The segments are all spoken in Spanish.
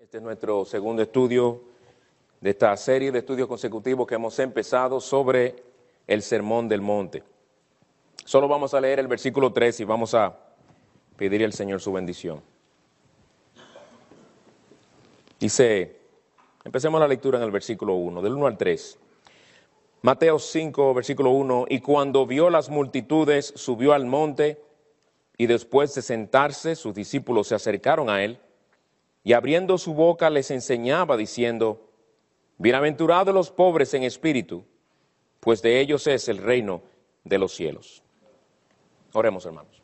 Este es nuestro segundo estudio de esta serie de estudios consecutivos que hemos empezado sobre el Sermón del Monte. Solo vamos a leer el versículo 3 y vamos a pedir al Señor su bendición. Dice, empecemos la lectura en el versículo 1, del 1 al 3. Mateo 5, versículo 1, y cuando vio las multitudes, subió al monte, y después de sentarse, sus discípulos se acercaron a él, y abriendo su boca les enseñaba, diciendo, Bienaventurados los pobres en espíritu, pues de ellos es el reino de los cielos. Oremos, hermanos.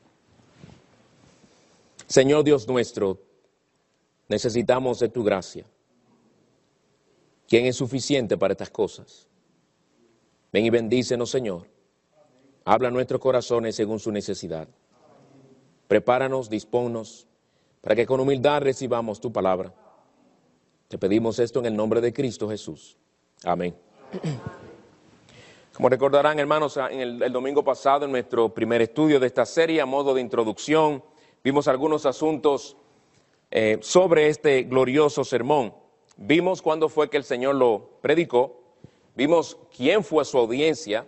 Señor Dios nuestro, necesitamos de tu gracia. ¿Quién es suficiente para estas cosas? Ven y bendícenos, Señor. Habla nuestros corazones según su necesidad. Prepáranos, dispónnos, para que con humildad recibamos tu palabra. Te pedimos esto en el nombre de Cristo Jesús. Amén. Como recordarán, hermanos, en el, domingo pasado, en nuestro primer estudio de esta serie, a modo de introducción, vimos algunos asuntos eh, sobre este glorioso sermón. Vimos cuándo fue que el Señor lo predicó, vimos quién fue su audiencia,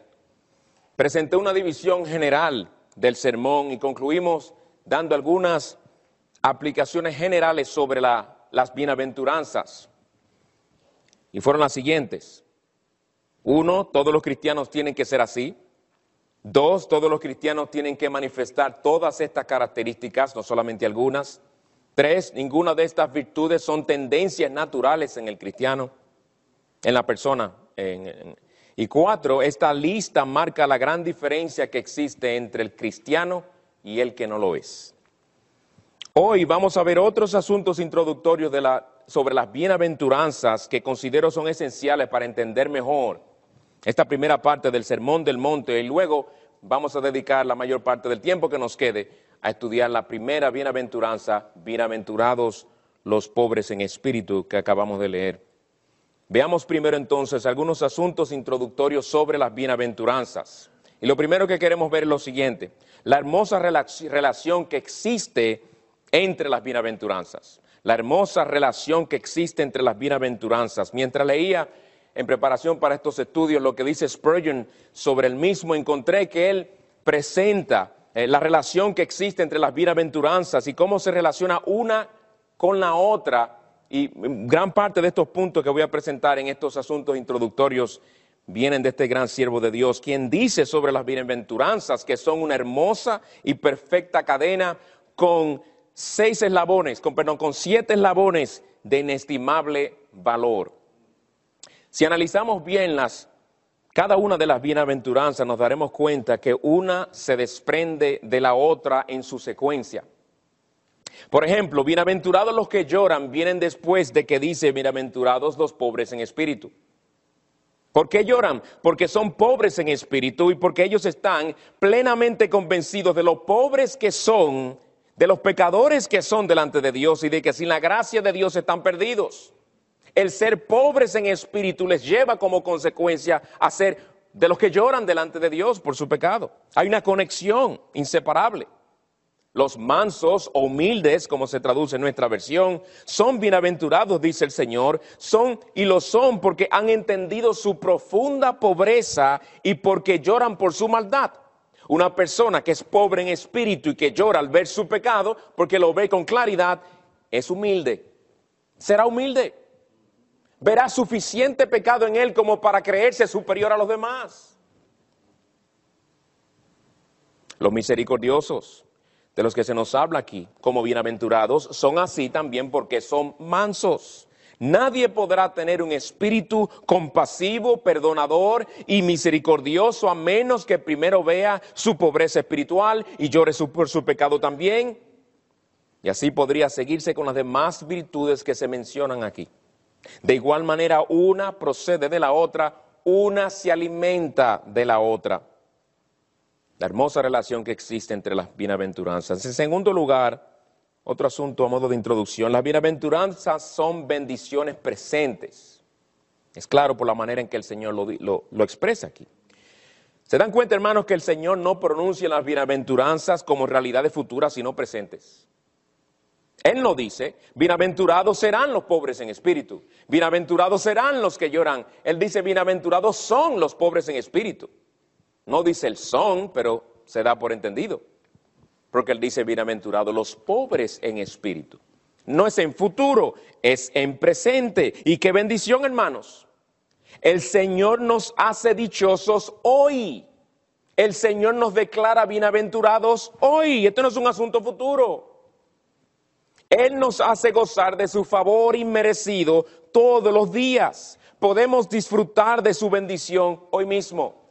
presenté una división general del sermón y concluimos dando algunas aplicaciones generales sobre las bienaventuranzas. Y fueron las siguientes. Uno, todos los cristianos tienen que ser así. Dos, todos los cristianos tienen que manifestar todas estas características, no solamente algunas. Tres, ninguna de estas virtudes son tendencias naturales en el cristiano, en la persona. y cuatro, esta lista marca la gran diferencia que existe entre el cristiano y el que no lo es. Hoy vamos a ver otros asuntos introductorios sobre las bienaventuranzas que considero son esenciales para entender mejor esta primera parte del Sermón del Monte y luego vamos a dedicar la mayor parte del tiempo que nos quede a estudiar la primera bienaventuranza, bienaventurados los pobres en espíritu que acabamos de leer. Veamos primero entonces algunos asuntos introductorios sobre las bienaventuranzas. Y lo primero que queremos ver es lo siguiente, la hermosa relación que existe entre las bienaventuranzas, la hermosa relación que existe entre las bienaventuranzas. Mientras leía en preparación para estos estudios lo que dice Spurgeon sobre el mismo, encontré que él presenta eh, la relación que existe entre las bienaventuranzas y cómo se relaciona una con la otra. Y gran parte de estos puntos que voy a presentar en estos asuntos introductorios vienen de este gran siervo de Dios, quien dice sobre las bienaventuranzas que son una hermosa y perfecta cadena con seis eslabones, con, perdón, con siete eslabones de inestimable valor. Si analizamos bien las, cada una de las bienaventuranzas, nos daremos cuenta que una se desprende de la otra en su secuencia. Por ejemplo, bienaventurados los que lloran vienen después de que dice bienaventurados los pobres en espíritu. ¿Por qué lloran? Porque son pobres en espíritu y porque ellos están plenamente convencidos de lo pobres que son de los pecadores que son delante de Dios y de que sin la gracia de Dios están perdidos. El ser pobres en espíritu les lleva como consecuencia a ser de los que lloran delante de Dios por su pecado. Hay una conexión inseparable. Los mansos o humildes, como se traduce en nuestra versión, son bienaventurados, dice el Señor, son y lo son porque han entendido su profunda pobreza y porque lloran por su maldad. Una persona que es pobre en espíritu y que llora al ver su pecado, porque lo ve con claridad, es humilde. Será humilde. Verá suficiente pecado en él como para creerse superior a los demás. Los misericordiosos, de los que se nos habla aquí como bienaventurados, son así también porque son mansos. Nadie podrá tener un espíritu compasivo, perdonador y misericordioso a menos que primero vea su pobreza espiritual y llore por su pecado también. Y así podría seguirse con las demás virtudes que se mencionan aquí. De igual manera, una procede de la otra, una se alimenta de la otra. La hermosa relación que existe entre las bienaventuranzas. En segundo lugar, otro asunto a modo de introducción. Las bienaventuranzas son bendiciones presentes. Es claro por la manera en que el Señor lo, expresa aquí. ¿Se dan cuenta, hermanos, que el Señor no pronuncia las bienaventuranzas como realidades futuras, sino presentes? Él no dice, bienaventurados serán los pobres en espíritu, bienaventurados serán los que lloran. Él dice, bienaventurados son los pobres en espíritu. No dice el son, pero se da por entendido. Porque él dice, bienaventurados los pobres en espíritu. No es en futuro, es en presente. Y qué bendición, hermanos. El Señor nos hace dichosos hoy. El Señor nos declara bienaventurados hoy. Esto no es un asunto futuro. Él nos hace gozar de su favor inmerecido todos los días. Podemos disfrutar de su bendición hoy mismo.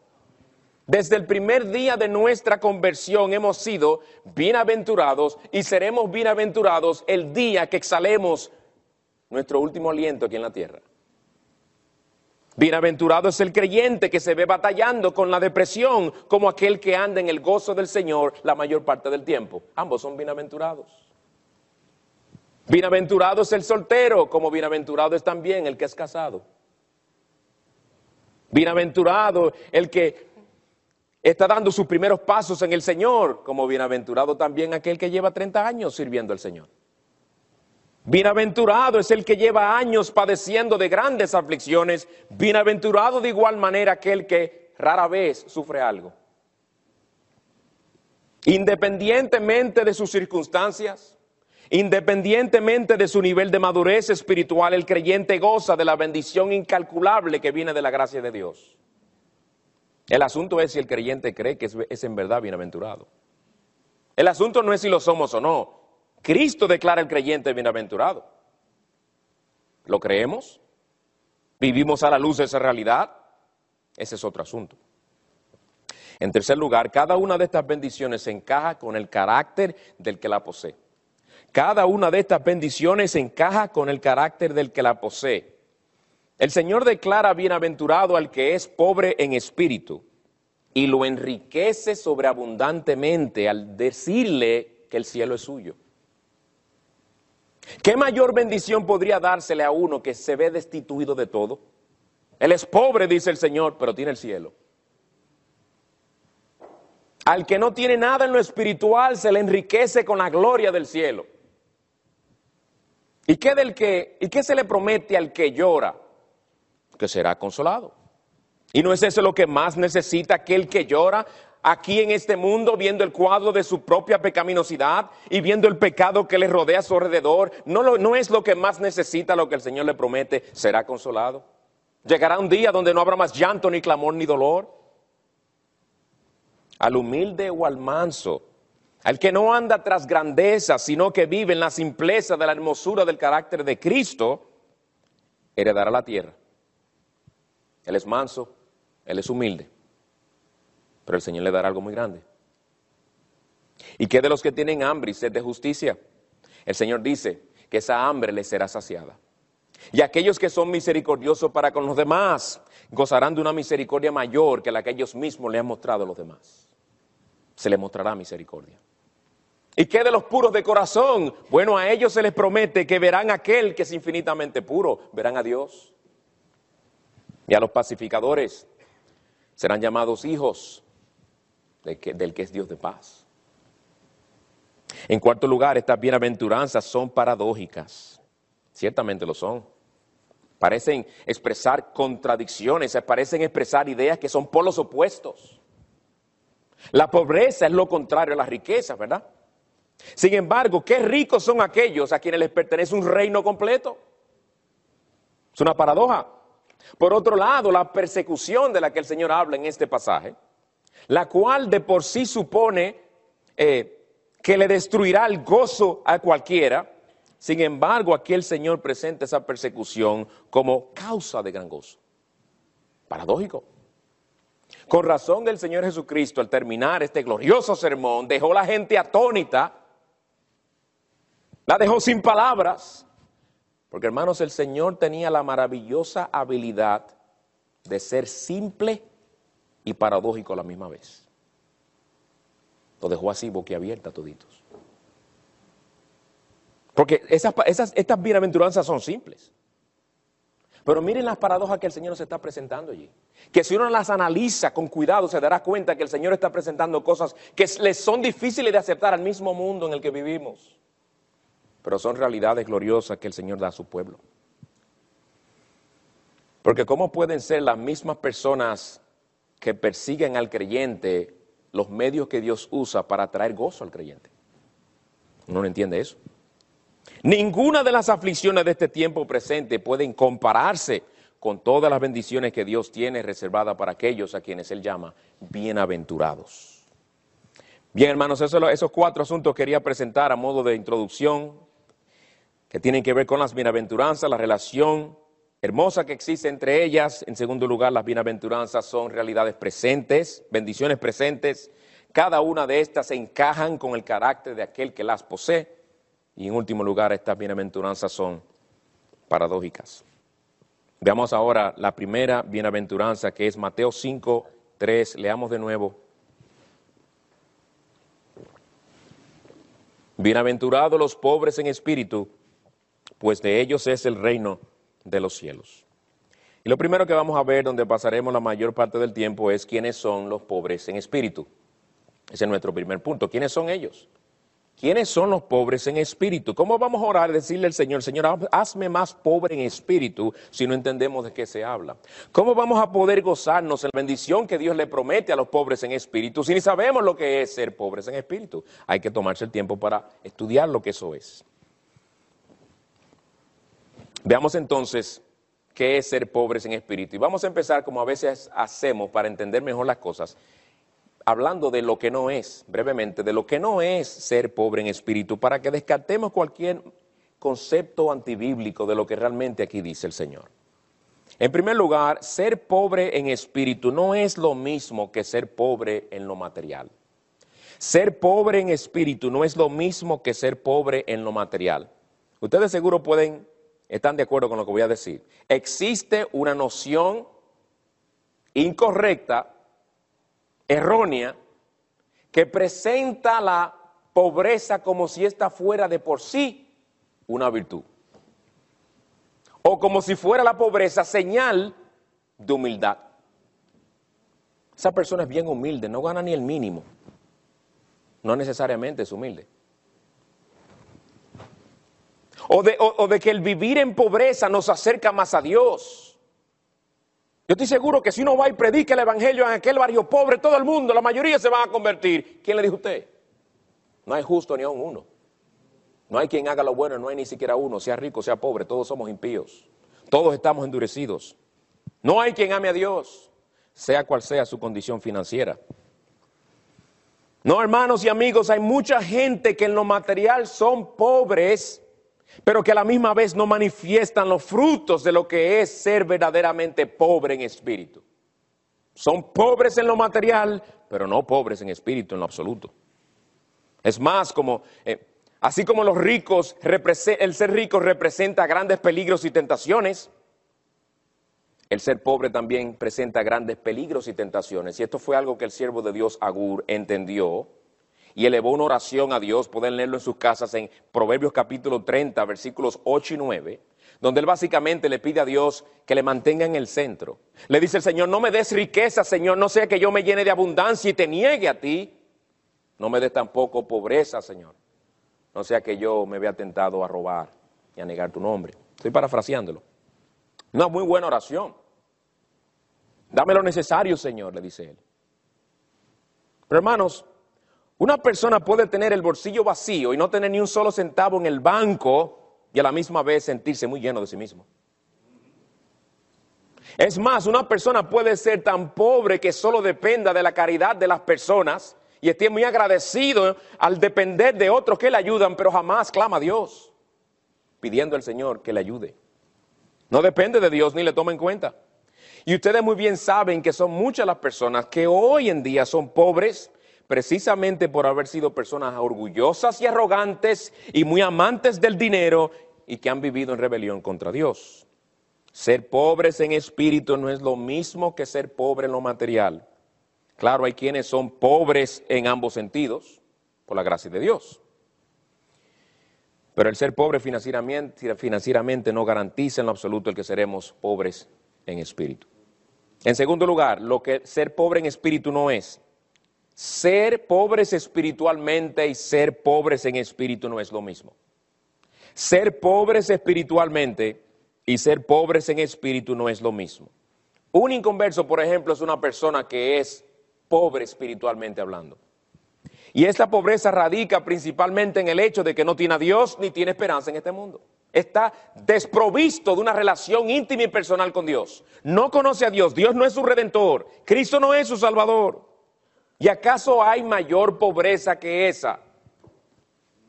Desde el primer día de nuestra conversión hemos sido bienaventurados y seremos bienaventurados el día que exhalemos nuestro último aliento aquí en la tierra. Bienaventurado es el creyente que se ve batallando con la depresión como aquel que anda en el gozo del Señor la mayor parte del tiempo. Ambos son bienaventurados. Bienaventurado es el soltero, como bienaventurado es también el que es casado. Bienaventurado el que está dando sus primeros pasos en el Señor, como bienaventurado también aquel que lleva 30 años sirviendo al Señor. Bienaventurado es el que lleva años padeciendo de grandes aflicciones. Bienaventurado de igual manera aquel que rara vez sufre algo. Independientemente de sus circunstancias, Independientemente de su nivel de madurez espiritual, el creyente goza de la bendición incalculable que viene de la gracia de Dios. El asunto es si el creyente cree que es, en verdad bienaventurado. El asunto no es si lo somos o no. Cristo declara al creyente bienaventurado. ¿Lo creemos? ¿Vivimos a la luz de esa realidad? Ese es otro asunto. En tercer lugar, cada una de estas bendiciones se encaja con el carácter del que la posee. Cada una de estas bendiciones encaja con el carácter del que la posee. El Señor declara bienaventurado al que es pobre en espíritu y lo enriquece sobreabundantemente al decirle que el cielo es suyo. ¿Qué mayor bendición podría dársele a uno que se ve destituido de todo? Él es pobre, dice el Señor, pero tiene el cielo. Al que no tiene nada en lo espiritual se le enriquece con la gloria del cielo. ¿Y qué, del que, ¿Y qué se le promete al que llora? Que será consolado. ¿Y no es eso lo que más necesita aquel que llora aquí en este mundo, viendo el cuadro de su propia pecaminosidad y viendo el pecado que le rodea a su alrededor? ¿No, no es lo que más necesita lo que el Señor le promete? Será consolado. Llegará un día donde no habrá más llanto, ni clamor, ni dolor. Al humilde o al manso al que no anda tras grandeza, sino que vive en la simpleza de la hermosura del carácter de Cristo, heredará la tierra. Él es manso, él es humilde, pero el Señor le dará algo muy grande. ¿Y qué de los que tienen hambre y sed de justicia? El Señor dice que esa hambre les será saciada. Y aquellos que son misericordiosos para con los demás gozarán de una misericordia mayor que la que ellos mismos le han mostrado a los demás. Se les mostrará misericordia. ¿Y qué de los puros de corazón? Bueno, a ellos se les promete que verán a aquel que es infinitamente puro, verán a Dios. Y a los pacificadores serán llamados hijos del que, del que es Dios de paz. En cuarto lugar, estas bienaventuranzas son paradójicas. Ciertamente lo son. Parecen expresar contradicciones, parecen expresar ideas que son polos opuestos. La pobreza es lo contrario a la riqueza, ¿verdad? Sin embargo, qué ricos son aquellos a quienes les pertenece un reino completo. Es una paradoja. Por otro lado, la persecución de la que el Señor habla en este pasaje, la cual de por sí supone eh, que le destruirá el gozo a cualquiera, sin embargo, aquí el Señor presenta esa persecución como causa de gran gozo. Paradójico. Con razón el Señor Jesucristo, al terminar este glorioso sermón, dejó la gente atónita la dejó sin palabras. Porque hermanos, el Señor tenía la maravillosa habilidad de ser simple y paradójico a la misma vez. Lo dejó así boquiabierta toditos. Porque esas, estas bienaventuranzas son simples. Pero miren las paradojas que el Señor nos está presentando allí. Que si uno las analiza con cuidado se dará cuenta que el Señor está presentando cosas que les son difíciles de aceptar al mismo mundo en el que vivimos pero son realidades gloriosas que el Señor da a su pueblo. Porque ¿cómo pueden ser las mismas personas que persiguen al creyente los medios que Dios usa para traer gozo al creyente? No entiende eso. Ninguna de las aflicciones de este tiempo presente pueden compararse con todas las bendiciones que Dios tiene reservadas para aquellos a quienes Él llama bienaventurados. Bien, hermanos, esos cuatro asuntos quería presentar a modo de introducción, que tienen que ver con las bienaventuranzas, la relación hermosa que existe entre ellas. En segundo lugar, las bienaventuranzas son realidades presentes, bendiciones presentes. Cada una de estas se encajan con el carácter de aquel que las posee. Y en último lugar, estas bienaventuranzas son paradójicas. Veamos ahora la primera bienaventuranza que es Mateo 5, 3. Leamos de nuevo. Bienaventurados los pobres en espíritu, pues de ellos es el reino de los cielos. Y lo primero que vamos a ver, donde pasaremos la mayor parte del tiempo, es quiénes son los pobres en espíritu. Ese es nuestro primer punto. ¿Quiénes son ellos? ¿Quiénes son los pobres en espíritu? ¿Cómo vamos a orar y decirle al Señor, Señor, hazme más pobre en espíritu si no entendemos de qué se habla? ¿Cómo vamos a poder gozarnos en la bendición que Dios le promete a los pobres en espíritu si ni sabemos lo que es ser pobres en espíritu? Hay que tomarse el tiempo para estudiar lo que eso es. Veamos entonces qué es ser pobres en espíritu. Y vamos a empezar como a veces hacemos para entender mejor las cosas hablando de lo que no es, brevemente, de lo que no es ser pobre en espíritu, para que descartemos cualquier concepto antibíblico de lo que realmente aquí dice el Señor. En primer lugar, ser pobre en espíritu no es lo mismo que ser pobre en lo material. Ser pobre en espíritu no es lo mismo que ser pobre en lo material. Ustedes seguro pueden, están de acuerdo con lo que voy a decir. Existe una noción incorrecta errónea que presenta la pobreza como si ésta fuera de por sí una virtud. O como si fuera la pobreza señal de humildad. Esa persona es bien humilde, no gana ni el mínimo. No necesariamente es humilde. O de, o de que el vivir en pobreza nos acerca más a Dios. Yo estoy seguro que si uno va y predica el Evangelio en aquel barrio pobre, todo el mundo, la mayoría se van a convertir. ¿Quién le dijo a usted? No hay justo ni aun uno. No hay quien haga lo bueno, no hay ni siquiera uno, sea rico, sea pobre, todos somos impíos. Todos estamos endurecidos. No hay quien ame a Dios, sea cual sea su condición financiera. No, hermanos y amigos, hay mucha gente que en lo material son pobres pero que a la misma vez no manifiestan los frutos de lo que es ser verdaderamente pobre en espíritu. Son pobres en lo material, pero no pobres en espíritu en lo absoluto. Es más, como eh, así como los ricos, el ser rico representa grandes peligros y tentaciones, el ser pobre también presenta grandes peligros y tentaciones. Y esto fue algo que el siervo de Dios Agur entendió y elevó una oración a Dios, pueden leerlo en sus casas en Proverbios capítulo 30, versículos 8 y 9, donde él básicamente le pide a Dios que le mantenga en el centro. Le dice el Señor, no me des riqueza, Señor, no sea que yo me llene de abundancia y te niegue a ti. No me des tampoco pobreza, Señor. No sea que yo me vea tentado a robar y a negar tu nombre. Estoy parafraseándolo. Una muy buena oración. Dame lo necesario, Señor, le dice él. Pero hermanos, una persona puede tener el bolsillo vacío y no tener ni un solo centavo en el banco y a la misma vez sentirse muy lleno de sí mismo. Es más, una persona puede ser tan pobre que solo dependa de la caridad de las personas y esté muy agradecido al depender de otros que le ayudan, pero jamás clama a Dios pidiendo al Señor que le ayude. No depende de Dios ni le toma en cuenta. Y ustedes muy bien saben que son muchas las personas que hoy en día son pobres precisamente por haber sido personas orgullosas y arrogantes y muy amantes del dinero y que han vivido en rebelión contra Dios. Ser pobres en espíritu no es lo mismo que ser pobre en lo material. Claro, hay quienes son pobres en ambos sentidos, por la gracia de Dios. Pero el ser pobre financieramente, no garantiza en lo absoluto el que seremos pobres en espíritu. En segundo lugar, lo que ser pobre en espíritu no es, ser pobres espiritualmente y ser pobres en espíritu no es lo mismo. Ser pobres espiritualmente y ser pobres en espíritu no es lo mismo. Un inconverso, por ejemplo, es una persona que es pobre espiritualmente hablando. Y esta pobreza radica principalmente en el hecho de que no tiene a Dios ni tiene esperanza en este mundo. Está desprovisto de una relación íntima y personal con Dios. No conoce a Dios. Dios no es su redentor. Cristo no es su salvador. ¿Y acaso hay mayor pobreza que esa?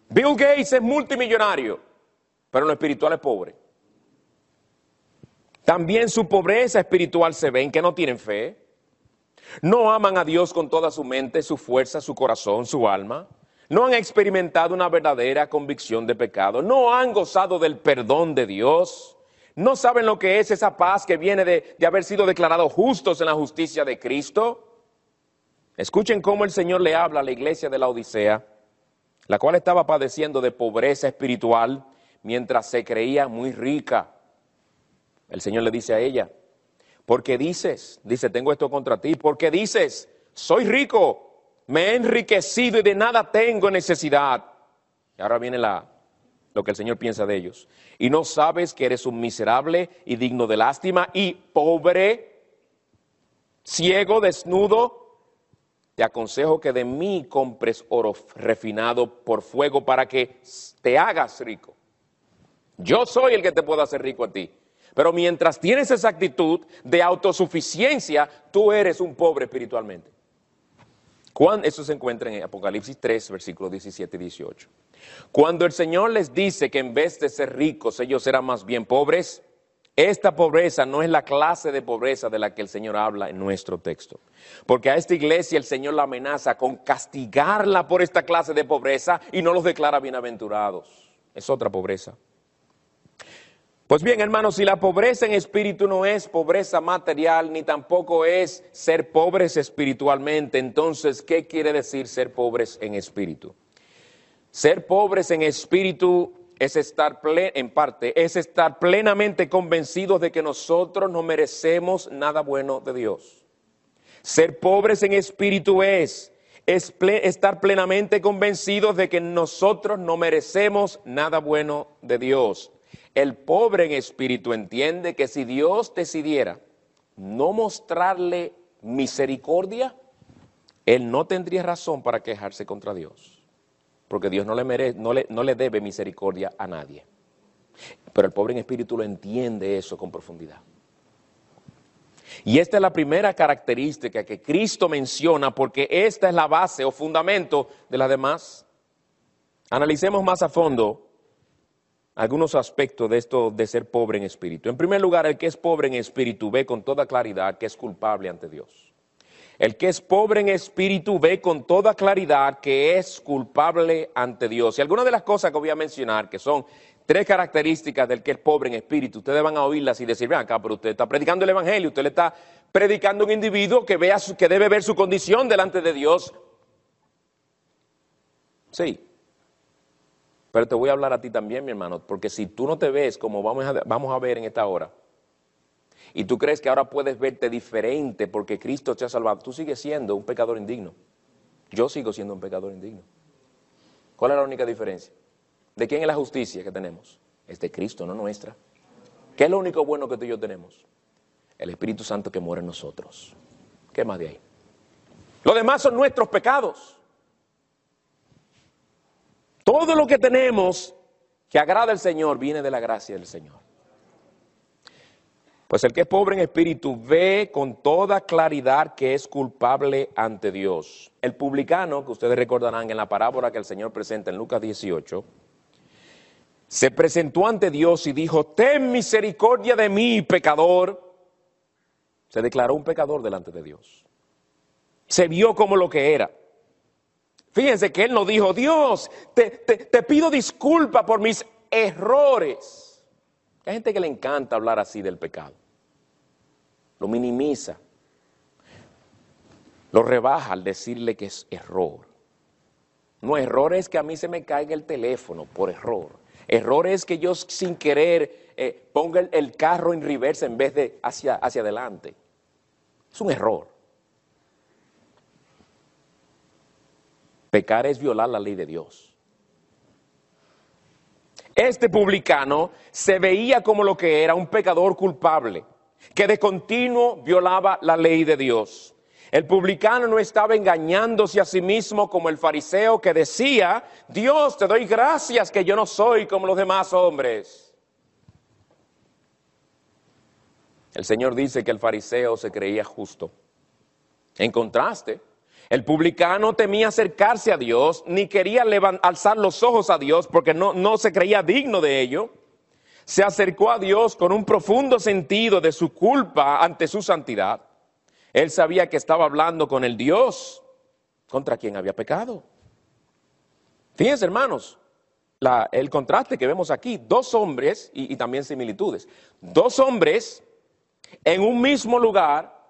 Bill Gates es multimillonario, pero lo espiritual es pobre. También su pobreza espiritual se ve en que no tienen fe. No aman a Dios con toda su mente, su fuerza, su corazón, su alma. No han experimentado una verdadera convicción de pecado. No han gozado del perdón de Dios. No saben lo que es esa paz que viene de, de haber sido declarados justos en la justicia de Cristo. Escuchen cómo el Señor le habla a la iglesia de la Odisea, la cual estaba padeciendo de pobreza espiritual mientras se creía muy rica. El Señor le dice a ella, porque dices, dice, tengo esto contra ti, porque dices, soy rico, me he enriquecido y de nada tengo necesidad. Y ahora viene la, lo que el Señor piensa de ellos. Y no sabes que eres un miserable y digno de lástima y pobre, ciego, desnudo te aconsejo que de mí compres oro refinado por fuego para que te hagas rico. Yo soy el que te puedo hacer rico a ti. Pero mientras tienes esa actitud de autosuficiencia, tú eres un pobre espiritualmente. Eso se encuentra en Apocalipsis 3, versículos 17 y 18. Cuando el Señor les dice que en vez de ser ricos, ellos serán más bien pobres, esta pobreza no es la clase de pobreza de la que el Señor habla en nuestro texto. Porque a esta iglesia el Señor la amenaza con castigarla por esta clase de pobreza y no los declara bienaventurados. Es otra pobreza. Pues bien, hermanos, si la pobreza en espíritu no es pobreza material, ni tampoco es ser pobres espiritualmente, entonces, ¿qué quiere decir ser pobres en espíritu? Ser pobres en espíritu es estar en parte, es estar plenamente convencidos de que nosotros no merecemos nada bueno de Dios. Ser pobres en espíritu es, es estar plenamente convencidos de que nosotros no merecemos nada bueno de Dios. El pobre en espíritu entiende que si Dios decidiera no mostrarle misericordia, él no tendría razón para quejarse contra Dios porque Dios no le, merece, no, le, no le debe misericordia a nadie. Pero el pobre en espíritu lo entiende eso con profundidad. Y esta es la primera característica que Cristo menciona porque esta es la base o fundamento de las demás. Analicemos más a fondo algunos aspectos de esto de ser pobre en espíritu. En primer lugar, el que es pobre en espíritu ve con toda claridad que es culpable ante Dios. El que es pobre en espíritu ve con toda claridad que es culpable ante Dios. Y algunas de las cosas que voy a mencionar, que son tres características del que es pobre en espíritu, ustedes van a oírlas y decir, vean acá, pero usted está predicando el Evangelio, usted le está predicando a un individuo que, vea que debe ver su condición delante de Dios. Sí. Pero te voy a hablar a ti también, mi hermano, porque si tú no te ves como vamos a, vamos a ver en esta hora, y tú crees que ahora puedes verte diferente porque Cristo te ha salvado, tú sigues siendo un pecador indigno. Yo sigo siendo un pecador indigno. ¿Cuál es la única diferencia? ¿De quién es la justicia que tenemos? Es de Cristo, no nuestra. ¿Qué es lo único bueno que tú y yo tenemos? El Espíritu Santo que mora en nosotros. ¿Qué más de ahí? Lo demás son nuestros pecados. Todo lo que tenemos que agrada al Señor viene de la gracia del Señor. Pues el que es pobre en espíritu ve con toda claridad que es culpable ante Dios. El publicano, que ustedes recordarán en la parábola que el Señor presenta en Lucas 18, se presentó ante Dios y dijo, ten misericordia de mí, pecador. Se declaró un pecador delante de Dios. Se vio como lo que era. Fíjense que él no dijo, Dios, te, pido disculpa por mis errores. Hay gente que le encanta hablar así del pecado. Lo minimiza. Lo rebaja al decirle que es error. No, error es que a mí se me caiga el teléfono por error. Error es que yo sin querer eh, ponga el, carro en reversa en vez de hacia, hacia adelante. Es un error. Pecar es violar la ley de Dios. este publicano se veía como lo que era un pecador culpable, que de continuo violaba la ley de Dios. El publicano no estaba engañándose a sí mismo como el fariseo que decía, Dios, te doy gracias que yo no soy como los demás hombres. El Señor dice que el fariseo se creía justo. En contraste, el publicano temía acercarse a Dios, ni quería alzar los ojos a Dios porque no, no se creía digno de ello. Se acercó a Dios con un profundo sentido de su culpa ante su santidad. Él sabía que estaba hablando con el Dios contra quien había pecado. Fíjense, hermanos, el contraste que vemos aquí, dos hombres y también similitudes, dos hombres en un mismo lugar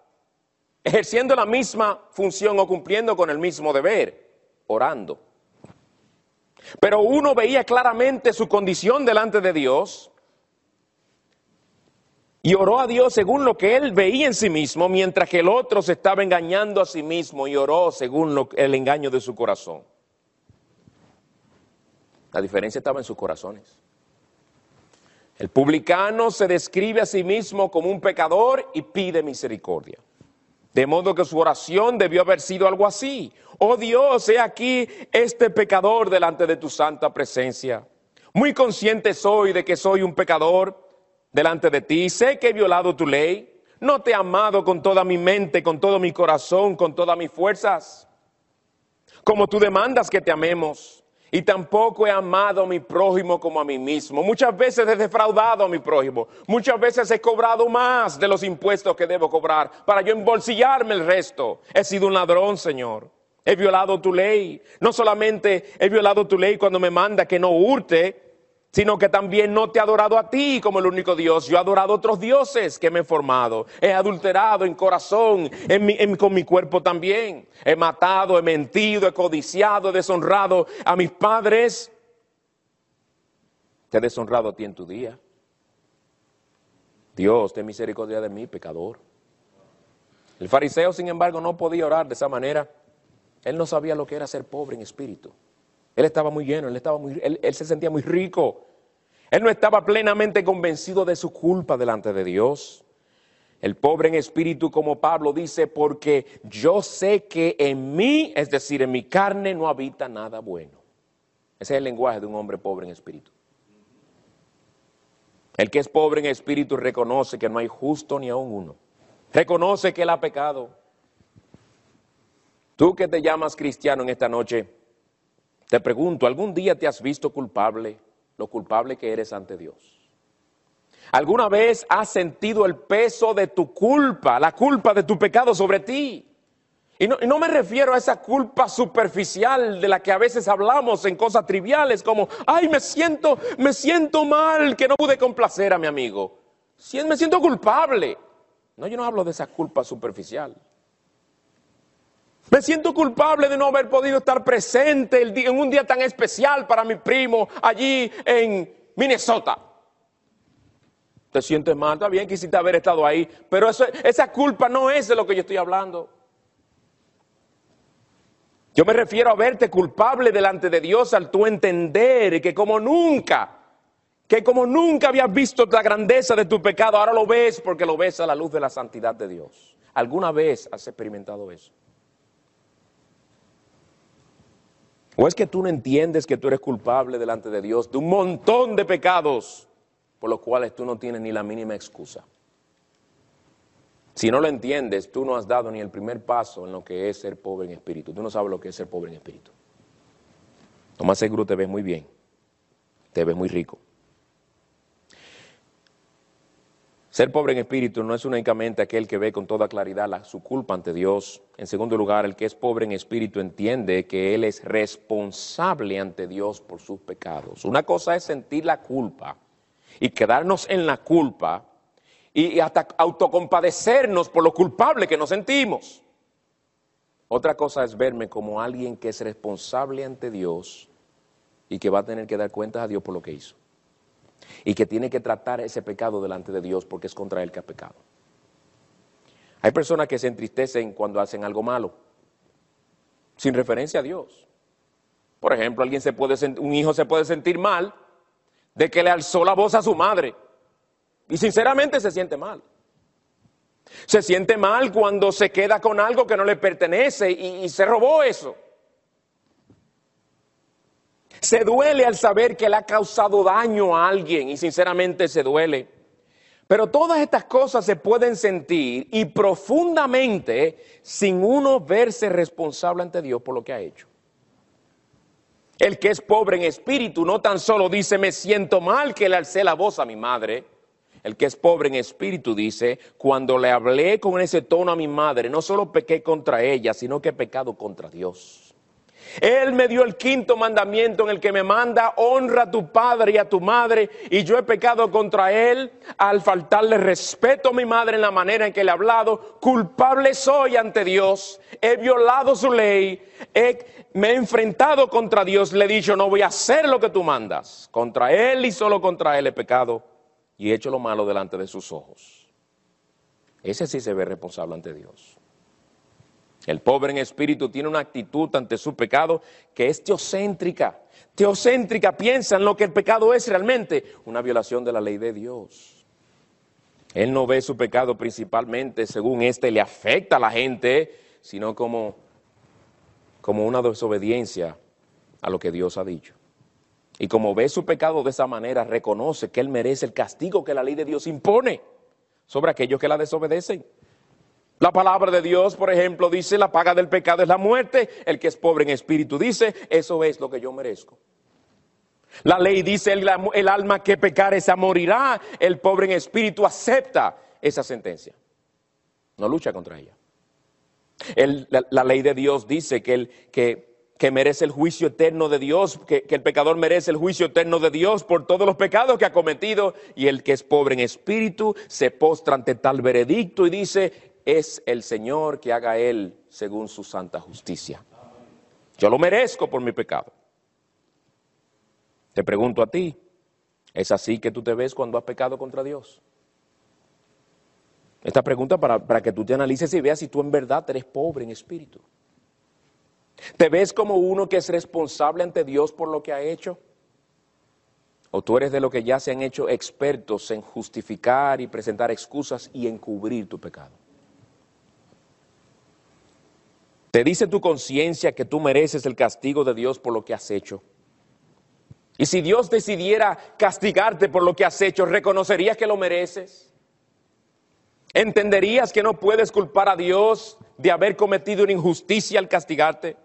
ejerciendo la misma función o cumpliendo con el mismo deber, orando. Pero uno veía claramente su condición delante de Dios y oró a Dios según lo que él veía en sí mismo, mientras que el otro se estaba engañando a sí mismo y oró según el engaño de su corazón. La diferencia estaba en sus corazones. El publicano se describe a sí mismo como un pecador y pide misericordia. De modo que su oración debió haber sido algo así. Oh Dios, he aquí este pecador delante de tu santa presencia. Muy consciente soy de que soy un pecador delante de ti. Sé que he violado tu ley. No te he amado con toda mi mente, con todo mi corazón, con todas mis fuerzas. Como tú demandas que te amemos y tampoco he amado a mi prójimo como a mí mismo. Muchas veces he defraudado a mi prójimo. Muchas veces he cobrado más de los impuestos que debo cobrar para yo embolsillarme el resto. He sido un ladrón, Señor. He violado tu ley. No solamente he violado tu ley cuando me manda que no hurte, sino que también no te he adorado a ti como el único Dios. Yo he adorado a otros dioses que me he formado. He adulterado en corazón, con mi cuerpo también. He matado, he mentido, he codiciado, he deshonrado a mis padres. Te he deshonrado a ti en tu día. Dios, ten misericordia de mí, pecador. El fariseo, sin embargo, no podía orar de esa manera. Él no sabía lo que era ser pobre en espíritu. Él estaba muy lleno, él, estaba muy, él, se sentía muy rico. Él no estaba plenamente convencido de su culpa delante de Dios. El pobre en espíritu, como Pablo dice, porque yo sé que en mí, es decir, en mi carne, no habita nada bueno. Ese es el lenguaje de un hombre pobre en espíritu. El que es pobre en espíritu reconoce que no hay justo ni aun uno. Reconoce que él ha pecado. Tú que te llamas cristiano en esta noche, te pregunto, ¿algún día te has visto culpable, lo culpable que eres ante Dios? ¿Alguna vez has sentido el peso de tu culpa, la culpa de tu pecado sobre ti? Y no, y no, me refiero a esa culpa superficial de la que a veces hablamos en cosas triviales como, ay, me siento, me siento mal que no pude complacer a mi amigo. Me siento culpable. No, yo no hablo de esa culpa superficial. Me siento culpable de no haber podido estar presente en un día tan especial para mi primo allí en Minnesota. Te sientes mal, está bien, quisiste haber estado ahí, pero esa culpa no es de lo que yo estoy hablando. Yo me refiero a verte culpable delante de Dios al tú entender que como nunca, que como nunca habías visto la grandeza de tu pecado, ahora lo ves porque lo ves a la luz de la santidad de Dios. ¿Alguna vez has experimentado eso? ¿O es que tú no entiendes que tú eres culpable delante de Dios de un montón de pecados por los cuales tú no tienes ni la mínima excusa? Si no lo entiendes, tú no has dado ni el primer paso en lo que es ser pobre en espíritu. Tú no sabes lo que es ser pobre en espíritu. Lo más seguro te ves muy bien, te ves muy rico. Ser pobre en espíritu no es únicamente aquel que ve con toda claridad su culpa ante Dios. En segundo lugar, el que es pobre en espíritu entiende que él es responsable ante Dios por sus pecados. Una cosa es sentir la culpa y quedarnos en la culpa y hasta autocompadecernos por lo culpable que nos sentimos. Otra cosa es verme como alguien que es responsable ante Dios y que va a tener que dar cuentas a Dios por lo que hizo y que tiene que tratar ese pecado delante de Dios porque es contra él que ha pecado. Hay personas que se entristecen cuando hacen algo malo, sin referencia a Dios. Por ejemplo, alguien se puede un hijo se puede sentir mal de que le alzó la voz a su madre. Y sinceramente se siente mal. Se siente mal cuando se queda con algo que no le pertenece y, y se robó eso. Se duele al saber que le ha causado daño a alguien y sinceramente se duele. Pero todas estas cosas se pueden sentir y profundamente sin uno verse responsable ante Dios por lo que ha hecho. El que es pobre en espíritu no tan solo dice me siento mal que le alcé la voz a mi madre. El que es pobre en espíritu dice, cuando le hablé con ese tono a mi madre, no solo pequé contra ella, sino que he pecado contra Dios. Él me dio el quinto mandamiento en el que me manda, honra a tu padre y a tu madre, y yo he pecado contra él al faltarle respeto a mi madre en la manera en que le he hablado, culpable soy ante Dios, he violado su ley, me he enfrentado contra Dios, le he dicho, no voy a hacer lo que tú mandas, contra él y solo contra él he pecado y he hecho lo malo delante de sus ojos. Ese sí se ve responsable ante Dios. El pobre en espíritu tiene una actitud ante su pecado que es teocéntrica. Teocéntrica piensa en lo que el pecado es realmente, una violación de la ley de Dios. Él no ve su pecado principalmente según éste le afecta a la gente, sino como, como una desobediencia a lo que Dios ha dicho. Y como ve su pecado de esa manera, reconoce que él merece el castigo que la ley de Dios impone sobre aquellos que la desobedecen. La palabra de Dios, por ejemplo, dice, la paga del pecado es la muerte. El que es pobre en espíritu dice, eso es lo que yo merezco. La ley dice, el, alma que pecar esa morirá. El pobre en espíritu acepta esa sentencia. No lucha contra ella. la, ley de Dios dice que, el, que, merece el juicio eterno de Dios, que, el pecador merece el juicio eterno de Dios por todos los pecados que ha cometido, y el que es pobre en espíritu se postra ante tal veredicto y dice, es el Señor que haga Él según su santa justicia. Yo lo merezco por mi pecado. Te pregunto a ti, ¿es así que tú te ves cuando has pecado contra Dios? Esta pregunta para, para que tú te analices y veas si tú en verdad eres pobre en espíritu. ¿Te ves como uno que es responsable ante Dios por lo que ha hecho? ¿O tú eres de lo que ya se han hecho expertos en justificar y presentar excusas y encubrir tu pecado? ¿Te dice tu conciencia que tú mereces el castigo de Dios por lo que has hecho? Y si Dios decidiera castigarte por lo que has hecho, ¿reconocerías que lo mereces? ¿Entenderías que no puedes culpar a Dios de haber cometido una injusticia al castigarte?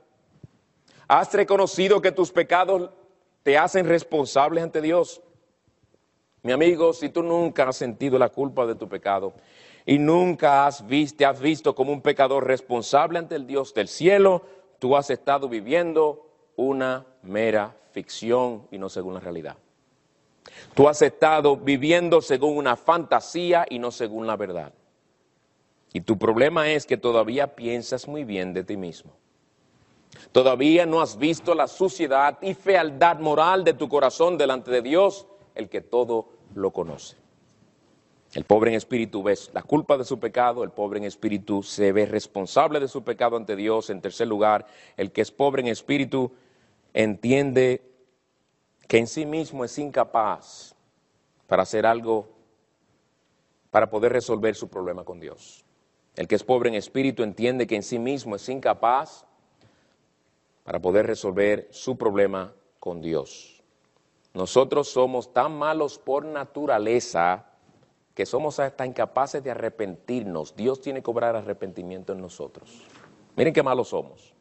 ¿Has reconocido que tus pecados te hacen responsable ante Dios? Mi amigo, si tú nunca has sentido la culpa de tu pecado, y nunca has visto, te has visto como un pecador responsable ante el Dios del cielo, tú has estado viviendo una mera ficción y no según la realidad. Tú has estado viviendo según una fantasía y no según la verdad. Y tu problema es que todavía piensas muy bien de ti mismo. Todavía no has visto la suciedad y fealdad moral de tu corazón delante de Dios, el que todo lo conoce. El pobre en espíritu ve la culpa de su pecado, el pobre en espíritu se ve responsable de su pecado ante Dios. En tercer lugar, el que es pobre en espíritu entiende que en sí mismo es incapaz para hacer algo, para poder resolver su problema con Dios. El que es pobre en espíritu entiende que en sí mismo es incapaz para poder resolver su problema con Dios. Nosotros somos tan malos por naturaleza que somos hasta incapaces de arrepentirnos. Dios tiene que cobrar arrepentimiento en nosotros. Miren qué malos somos.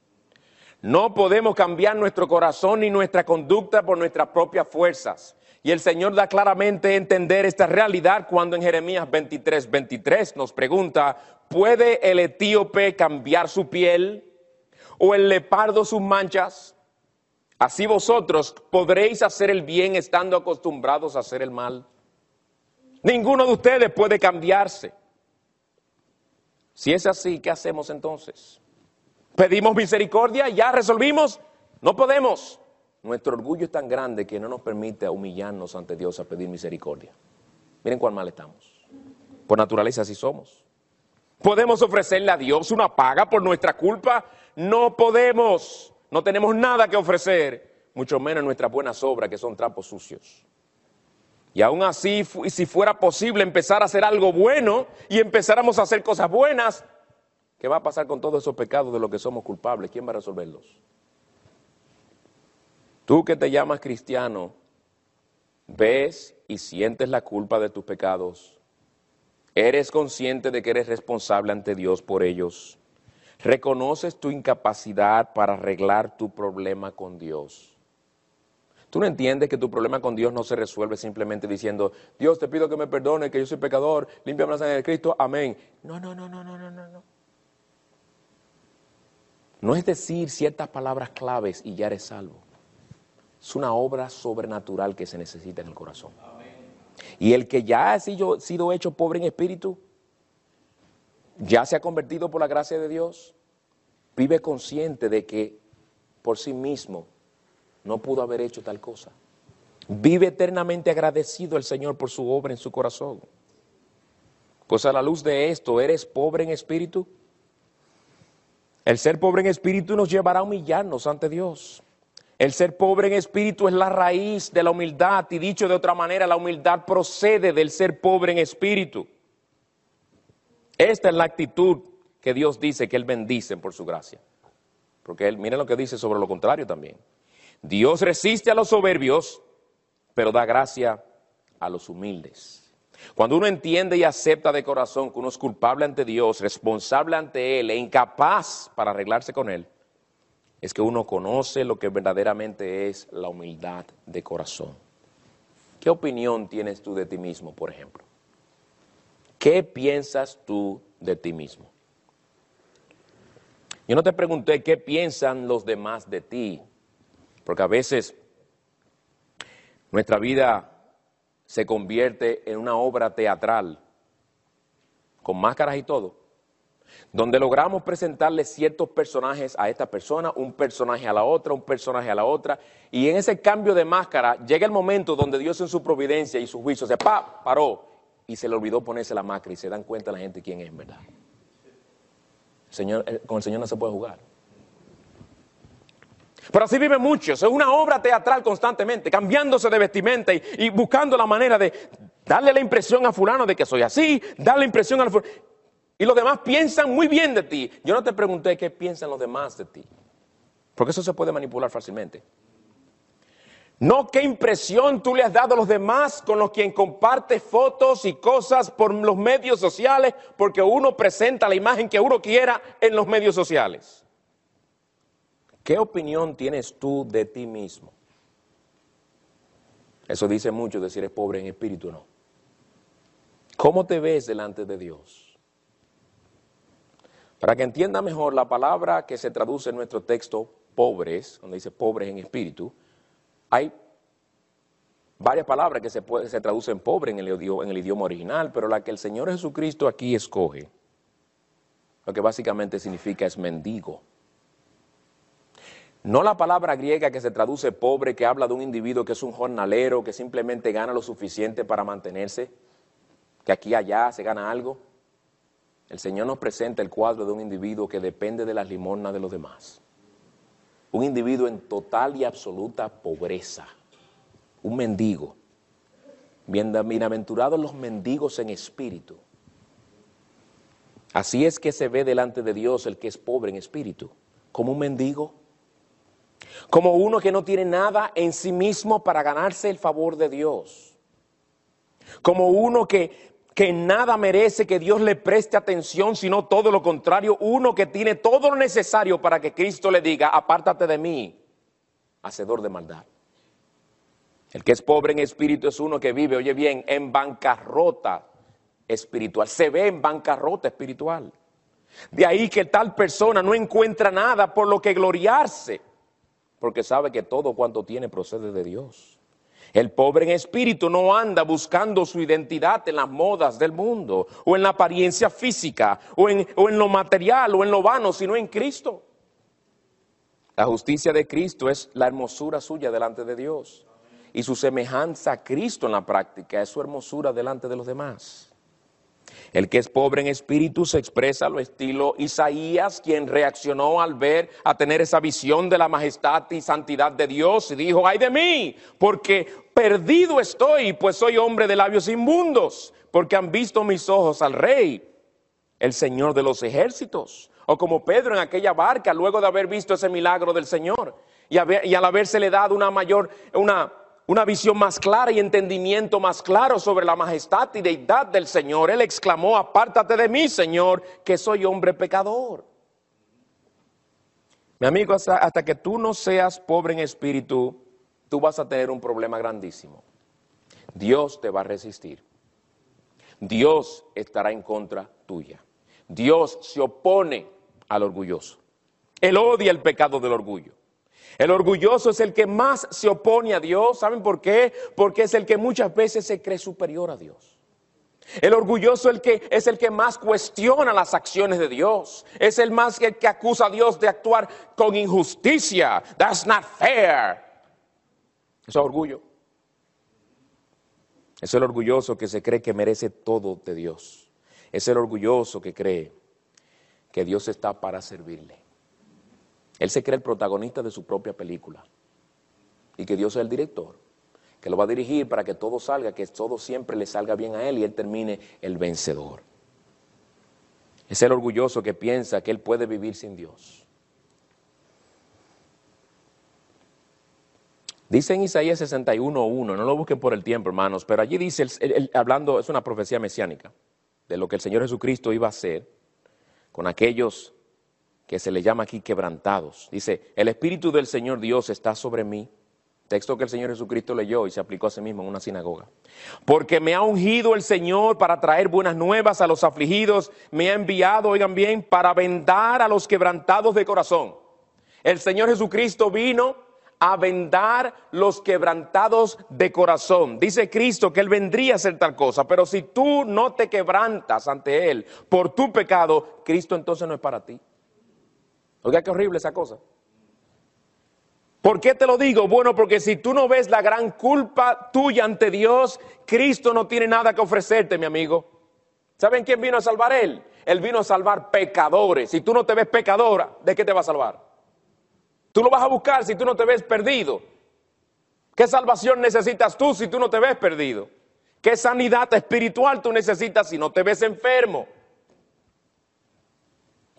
No podemos cambiar nuestro corazón ni nuestra conducta por nuestras propias fuerzas. Y el Señor da claramente entender esta realidad cuando en Jeremías 23, 23 nos pregunta, ¿puede el etíope cambiar su piel o el leopardo sus manchas? Así vosotros podréis hacer el bien estando acostumbrados a hacer el mal. Ninguno de ustedes puede cambiarse. Si es así, ¿qué hacemos entonces? ¿Pedimos misericordia? ¿Ya resolvimos? No podemos. Nuestro orgullo es tan grande que no nos permite humillarnos ante Dios a pedir misericordia. Miren cuán mal estamos. Por naturaleza así somos. ¿Podemos ofrecerle a Dios una paga por nuestra culpa? No podemos. No tenemos nada que ofrecer, mucho menos nuestras buenas obras que son trapos sucios. Y aún así, si fuera posible empezar a hacer algo bueno y empezáramos a hacer cosas buenas, ¿qué va a pasar con todos esos pecados de los que somos culpables? ¿Quién va a resolverlos? Tú que te llamas cristiano, ves y sientes la culpa de tus pecados. Eres consciente de que eres responsable ante Dios por ellos. Reconoces tu incapacidad para arreglar tu problema con Dios. Tú no entiendes que tu problema con Dios no se resuelve simplemente diciendo, Dios te pido que me perdone, que yo soy pecador, límpiame la sangre de Cristo, amén. No, no, no, no, no, no, no. No es decir ciertas palabras claves y ya eres salvo. Es una obra sobrenatural que se necesita en el corazón. Y el que ya ha sido, sido hecho pobre en espíritu, ya se ha convertido por la gracia de Dios, vive consciente de que por sí mismo no pudo haber hecho tal cosa. Vive eternamente agradecido al Señor por su obra en su corazón. Pues a la luz de esto, ¿eres pobre en espíritu? El ser pobre en espíritu nos llevará a humillarnos ante Dios. El ser pobre en espíritu es la raíz de la humildad y dicho de otra manera, la humildad procede del ser pobre en espíritu. Esta es la actitud que Dios dice que Él bendice por su gracia. Porque Él, miren lo que dice sobre lo contrario también. Dios resiste a los soberbios, pero da gracia a los humildes. Cuando uno entiende y acepta de corazón que uno es culpable ante Dios, responsable ante Él e incapaz para arreglarse con Él, es que uno conoce lo que verdaderamente es la humildad de corazón. ¿Qué opinión tienes tú de ti mismo, por ejemplo? ¿Qué piensas tú de ti mismo? Yo no te pregunté qué piensan los demás de ti, porque a veces nuestra vida se convierte en una obra teatral, con máscaras y todo, donde logramos presentarle ciertos personajes a esta persona, un personaje a la otra, un personaje a la otra, y en ese cambio de máscara llega el momento donde Dios en su providencia y su juicio se pa, paró y se le olvidó ponerse la máscara y se dan cuenta la gente quién es verdad. Señor, eh, con el Señor no se puede jugar. Pero así viven muchos, es una obra teatral constantemente, cambiándose de vestimenta y, buscando la manera de darle la impresión a fulano de que soy así, darle la impresión a fulano. Y los demás piensan muy bien de ti. Yo no te pregunté qué piensan los demás de ti, porque eso se puede manipular fácilmente. No qué impresión tú le has dado a los demás con los quien comparte fotos y cosas por los medios sociales, porque uno presenta la imagen que uno quiera en los medios sociales. ¿Qué opinión tienes tú de ti mismo? Eso dice mucho de si eres pobre en espíritu o no. ¿Cómo te ves delante de Dios? Para que entienda mejor la palabra que se traduce en nuestro texto, pobres, donde dice pobres en espíritu, hay varias palabras que se, se traducen pobre en el, en el idioma original, pero la que el Señor Jesucristo aquí escoge, lo que básicamente significa es mendigo. No la palabra griega que se traduce pobre, que habla de un individuo que es un jornalero, que simplemente gana lo suficiente para mantenerse, que aquí y allá se gana algo. El Señor nos presenta el cuadro de un individuo que depende de las limosnas de los demás. Un individuo en total y absoluta pobreza. Un mendigo. Bienaventurados los mendigos en espíritu. Así es que se ve delante de Dios el que es pobre en espíritu, como un mendigo como uno que no tiene nada en sí mismo para ganarse el favor de Dios, como uno que, que nada merece que Dios le preste atención, sino todo lo contrario, uno que tiene todo lo necesario para que Cristo le diga, apártate de mí, hacedor de maldad. El que es pobre en espíritu es uno que vive, oye bien, en bancarrota espiritual, se ve en bancarrota espiritual. De ahí que tal persona no encuentra nada por lo que gloriarse porque sabe que todo cuanto tiene procede de Dios. El pobre en espíritu no anda buscando su identidad en las modas del mundo, o en la apariencia física, o en, o en lo material, o en lo vano, sino en Cristo. La justicia de Cristo es la hermosura suya delante de Dios. Y su semejanza a Cristo en la práctica es su hermosura delante de los demás. El que es pobre en espíritu se expresa lo estilo Isaías, quien reaccionó al ver, a tener esa visión de la majestad y santidad de Dios y dijo, ay de mí, porque perdido estoy, pues soy hombre de labios inmundos, porque han visto mis ojos al rey, el Señor de los ejércitos. O como Pedro en aquella barca, luego de haber visto ese milagro del Señor y, y al habérsele dado una mayor, una una visión más clara y entendimiento más claro sobre la majestad y deidad del Señor, él exclamó, apártate de mí, Señor, que soy hombre pecador. Mi amigo, hasta, hasta que tú no seas pobre en espíritu, tú vas a tener un problema grandísimo. Dios te va a resistir. Dios estará en contra tuya. Dios se opone al orgulloso. Él odia el pecado del orgullo. El orgulloso es el que más se opone a Dios. ¿Saben por qué? Porque es el que muchas veces se cree superior a Dios. El orgulloso el que, es el que más cuestiona las acciones de Dios. Es el más que, que acusa a Dios de actuar con injusticia. That's not fair. Eso es orgullo. Es el orgulloso que se cree que merece todo de Dios. Es el orgulloso que cree que Dios está para servirle. Él se cree el protagonista de su propia película y que Dios es el director, que lo va a dirigir para que todo salga, que todo siempre le salga bien a él y él termine el vencedor. Es el orgulloso que piensa que él puede vivir sin Dios. Dice en Isaías 61.1, no lo busquen por el tiempo, hermanos, pero allí dice, hablando, es una profecía mesiánica, de lo que el Señor Jesucristo iba a hacer con aquellos que se le llama aquí quebrantados. Dice, el Espíritu del Señor Dios está sobre mí. Texto que el Señor Jesucristo leyó y se aplicó a sí mismo en una sinagoga. Porque me ha ungido el Señor para traer buenas nuevas a los afligidos. Me ha enviado, oigan bien, para vendar a los quebrantados de corazón. El Señor Jesucristo vino a vendar los quebrantados de corazón. Dice Cristo que Él vendría a hacer tal cosa, pero si tú no te quebrantas ante Él por tu pecado, Cristo entonces no es para ti. Oiga, qué horrible esa cosa. ¿Por qué te lo digo? Bueno, porque si tú no ves la gran culpa tuya ante Dios, Cristo no tiene nada que ofrecerte, mi amigo. ¿Saben quién vino a salvar Él? Él vino a salvar pecadores. Si tú no te ves pecadora, ¿de qué te va a salvar? Tú lo vas a buscar si tú no te ves perdido. ¿Qué salvación necesitas tú si tú no te ves perdido? ¿Qué sanidad espiritual tú necesitas si no te ves enfermo?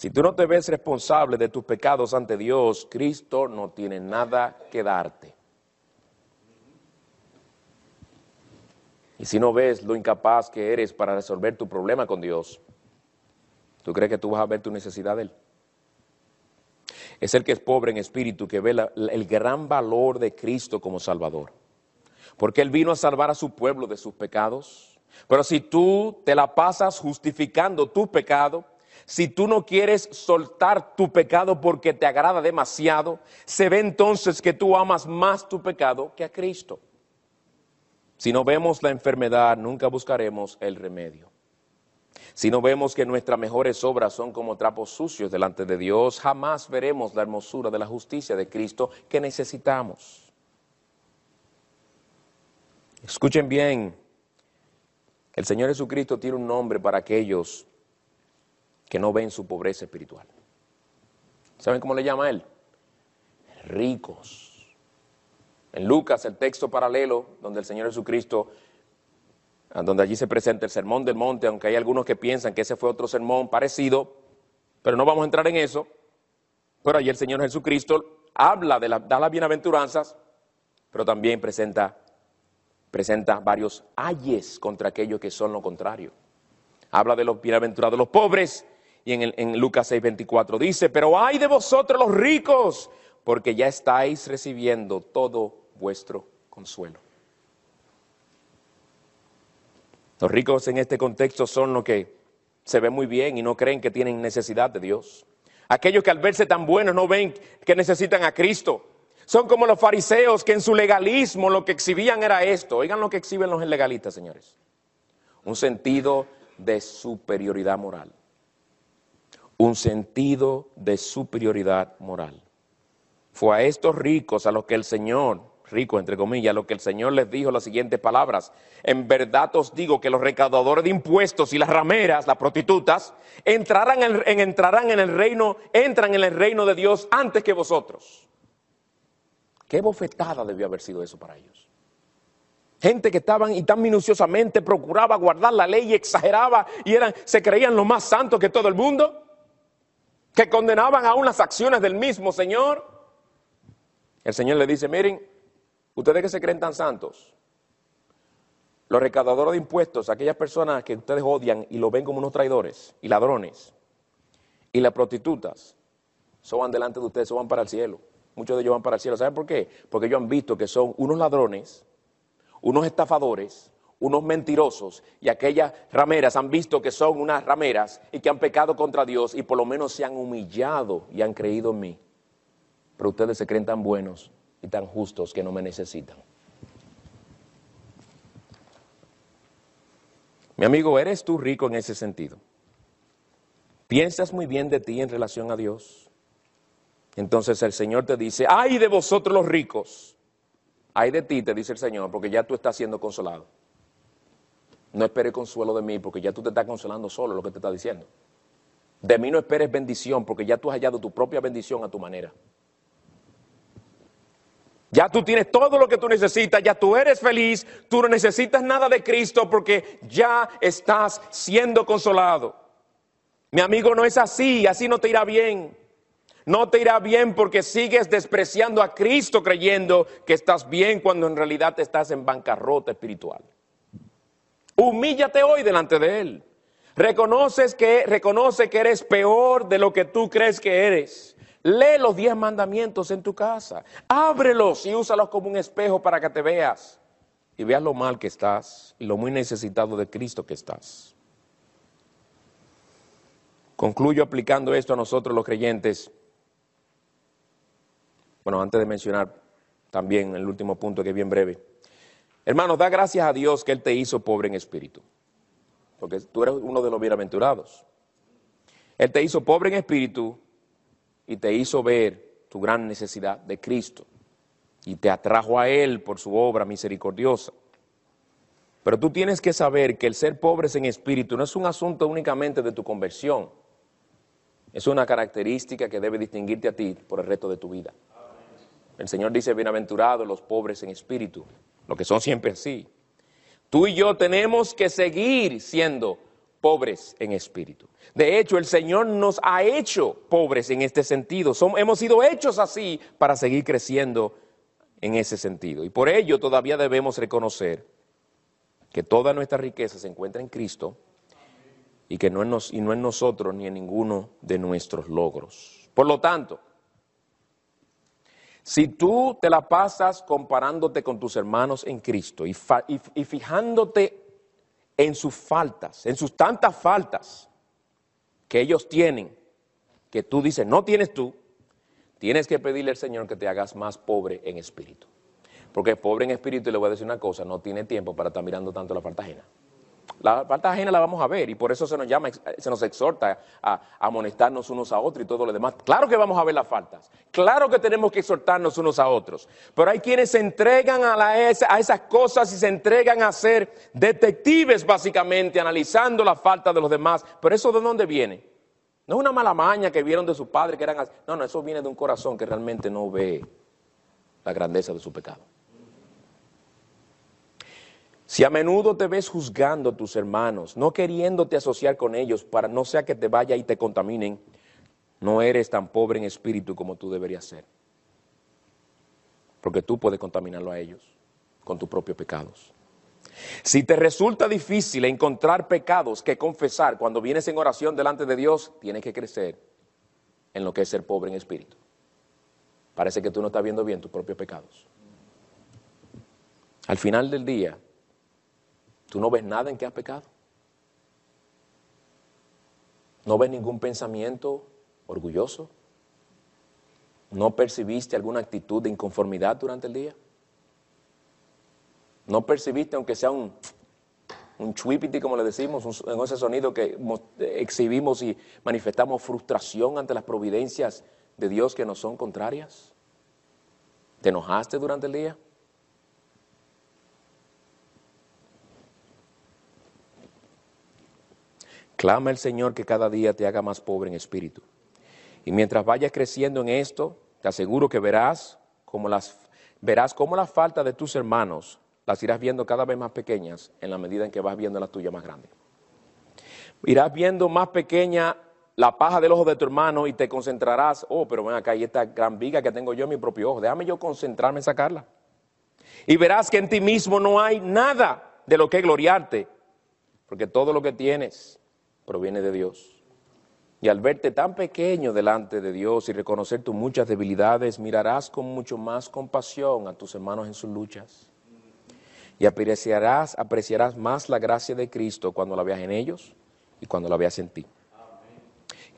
Si tú no te ves responsable de tus pecados ante Dios, Cristo no tiene nada que darte. Y si no ves lo incapaz que eres para resolver tu problema con Dios, ¿tú crees que tú vas a ver tu necesidad de Él? Es el que es pobre en espíritu, que ve el gran valor de Cristo como Salvador. Porque Él vino a salvar a su pueblo de sus pecados. Pero si tú te la pasas justificando tu pecado, si tú no quieres soltar tu pecado porque te agrada demasiado, se ve entonces que tú amas más tu pecado que a Cristo. Si no vemos la enfermedad, nunca buscaremos el remedio. Si no vemos que nuestras mejores obras son como trapos sucios delante de Dios, jamás veremos la hermosura de la justicia de Cristo que necesitamos. Escuchen bien, el Señor Jesucristo tiene un nombre para aquellos que no ven su pobreza espiritual. ¿Saben cómo le llama a él? Ricos. En Lucas, el texto paralelo, donde el Señor Jesucristo, donde allí se presenta el sermón del monte, aunque hay algunos que piensan que ese fue otro sermón parecido, pero no vamos a entrar en eso. Pero allí el Señor Jesucristo habla de la, las bienaventuranzas, pero también presenta, presenta varios ayes contra aquellos que son lo contrario. Habla de los bienaventurados, los pobres, y en, en Lucas 6:24 dice, pero hay de vosotros los ricos, porque ya estáis recibiendo todo vuestro consuelo. Los ricos en este contexto son los que se ven muy bien y no creen que tienen necesidad de Dios. Aquellos que al verse tan buenos no ven que necesitan a Cristo. Son como los fariseos que en su legalismo lo que exhibían era esto. Oigan lo que exhiben los legalistas, señores. Un sentido de superioridad moral un sentido de superioridad moral. Fue a estos ricos a los que el Señor ricos, entre comillas, lo que el Señor les dijo las siguientes palabras. En verdad os digo que los recaudadores de impuestos y las rameras, las prostitutas, entrarán en, entrarán en el reino, entran en el reino de Dios antes que vosotros. Qué bofetada debió haber sido eso para ellos. Gente que estaban y tan minuciosamente procuraba guardar la ley y exageraba y eran, se creían lo más santos que todo el mundo, que condenaban aún las acciones del mismo Señor. El Señor le dice, miren, ustedes que se creen tan santos, los recaudadores de impuestos, aquellas personas que ustedes odian y lo ven como unos traidores y ladrones, y las prostitutas, van delante de ustedes, van para el cielo. Muchos de ellos van para el cielo. ¿Saben por qué? Porque ellos han visto que son unos ladrones, unos estafadores, unos mentirosos, y aquellas rameras han visto que son unas rameras y que han pecado contra Dios y por lo menos se han humillado y han creído en mí pero ustedes se creen tan buenos y tan justos que no me necesitan. Mi amigo, ¿eres tú rico en ese sentido? ¿Piensas muy bien de ti en relación a Dios? Entonces el Señor te dice, ay de vosotros los ricos, ay de ti, te dice el Señor, porque ya tú estás siendo consolado. No esperes consuelo de mí, porque ya tú te estás consolando solo, lo que te está diciendo. De mí no esperes bendición, porque ya tú has hallado tu propia bendición a tu manera. Ya tú tienes todo lo que tú necesitas, ya tú eres feliz, tú no necesitas nada de Cristo porque ya estás siendo consolado. Mi amigo, no es así, así no te irá bien. No te irá bien porque sigues despreciando a Cristo creyendo que estás bien cuando en realidad estás en bancarrota espiritual. Humíllate hoy delante de Él. Reconoces que, reconoce que eres peor de lo que tú crees que eres. Lee los diez mandamientos en tu casa. Ábrelos y úsalos como un espejo para que te veas y veas lo mal que estás y lo muy necesitado de Cristo que estás. Concluyo aplicando esto a nosotros los creyentes. Bueno, antes de mencionar también el último punto que es bien breve. Hermanos, da gracias a Dios que Él te hizo pobre en espíritu, porque tú eres uno de los bienaventurados. Él te hizo pobre en espíritu y te hizo ver tu gran necesidad de Cristo y te atrajo a Él por su obra misericordiosa. Pero tú tienes que saber que el ser pobres en espíritu no es un asunto únicamente de tu conversión, es una característica que debe distinguirte a ti por el resto de tu vida. El Señor dice, bienaventurados los pobres en espíritu, lo que son siempre así. Tú y yo tenemos que seguir siendo pobres en espíritu. De hecho, el Señor nos ha hecho pobres en este sentido. hemos sido hechos así para seguir creciendo en ese sentido. Y por ello todavía debemos reconocer que toda nuestra riqueza se encuentra en Cristo y que no y no en nosotros ni en ninguno de nuestros logros. Por lo tanto, si tú te la pasas comparándote con tus hermanos en Cristo y, fijándote en sus faltas, en sus tantas faltas que ellos tienen, que tú dices, no tienes tú, tienes que pedirle al Señor que te hagas más pobre en espíritu. Porque pobre en espíritu, y le voy a decir una cosa, no tiene tiempo para estar mirando tanto la falta ajena. La falta ajena la vamos a ver y por eso se nos llama, se nos exhorta a, amonestarnos unos a otros y todo lo demás. Claro que vamos a ver las faltas, claro que tenemos que exhortarnos unos a otros, pero hay quienes se entregan a, a esas cosas y se entregan a ser detectives básicamente, analizando la falta de los demás. Pero eso de dónde viene? No es una mala maña que vieron de su padre que eran así. No, no, eso viene de un corazón que realmente no ve la grandeza de su pecado. Si a menudo te ves juzgando a tus hermanos, no queriéndote asociar con ellos para no sea que te vaya y te contaminen, no eres tan pobre en espíritu como tú deberías ser. Porque tú puedes contaminarlo a ellos con tus propios pecados. Si te resulta difícil encontrar pecados que confesar cuando vienes en oración delante de Dios, tienes que crecer en lo que es ser pobre en espíritu. Parece que tú no estás viendo bien tus propios pecados. Al final del día, ¿Tú no ves nada en que has pecado? ¿No ves ningún pensamiento orgulloso? ¿No percibiste alguna actitud de inconformidad durante el día? ¿No percibiste, aunque sea un, un chuipiti, como le decimos, en ese sonido que exhibimos y manifestamos frustración ante las providencias de Dios que nos son contrarias? ¿Te enojaste durante el día? Clama al Señor que cada día te haga más pobre en espíritu. Y mientras vayas creciendo en esto, te aseguro que verás como las, verás cómo la falta de tus hermanos las irás viendo cada vez más pequeñas en la medida en que vas viendo la tuya más grande. Irás viendo más pequeña la paja del ojo de tu hermano y te concentrarás, oh, pero ven acá, hay esta gran viga que tengo yo en mi propio ojo, déjame yo concentrarme en sacarla. Y verás que en ti mismo no hay nada de lo que gloriarte, porque todo lo que tienes proviene de Dios. Y al verte tan pequeño delante de Dios y reconocer tus muchas debilidades, mirarás con mucho más compasión a tus hermanos en sus luchas. Y apreciarás, apreciarás más la gracia de Cristo cuando la veas en ellos y cuando la veas en ti.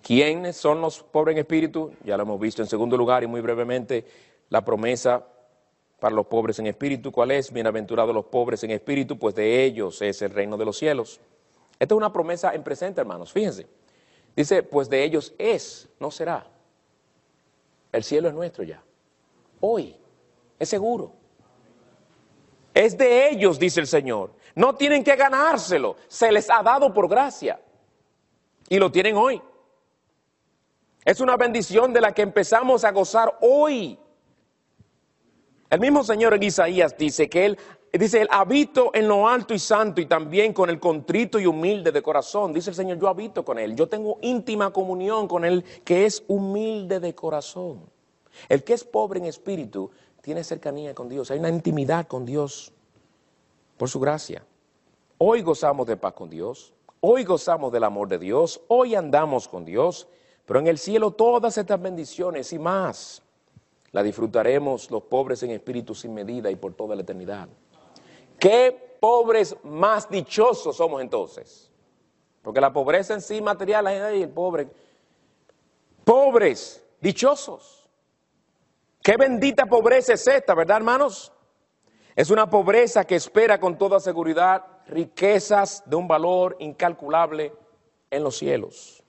¿Quiénes son los pobres en espíritu? Ya lo hemos visto en segundo lugar y muy brevemente la promesa para los pobres en espíritu. ¿Cuál es? Bienaventurados los pobres en espíritu, pues de ellos es el reino de los cielos. Esta es una promesa en presente, hermanos. Fíjense. Dice, pues de ellos es, no será. El cielo es nuestro ya. Hoy. Es seguro. Es de ellos, dice el Señor. No tienen que ganárselo. Se les ha dado por gracia. Y lo tienen hoy. Es una bendición de la que empezamos a gozar hoy. El mismo Señor en Isaías dice que Él Dice, él habito en lo alto y santo y también con el contrito y humilde de corazón. Dice el Señor, yo habito con Él. Yo tengo íntima comunión con Él que es humilde de corazón. El que es pobre en espíritu tiene cercanía con Dios. Hay una intimidad con Dios por su gracia. Hoy gozamos de paz con Dios. Hoy gozamos del amor de Dios. Hoy andamos con Dios. Pero en el cielo todas estas bendiciones y más la disfrutaremos los pobres en espíritu sin medida y por toda la eternidad. Qué pobres más dichosos somos entonces. Porque la pobreza en sí material, ay, el pobre. Pobres, dichosos. Qué bendita pobreza es esta, ¿verdad, hermanos? Es una pobreza que espera con toda seguridad riquezas de un valor incalculable en los cielos.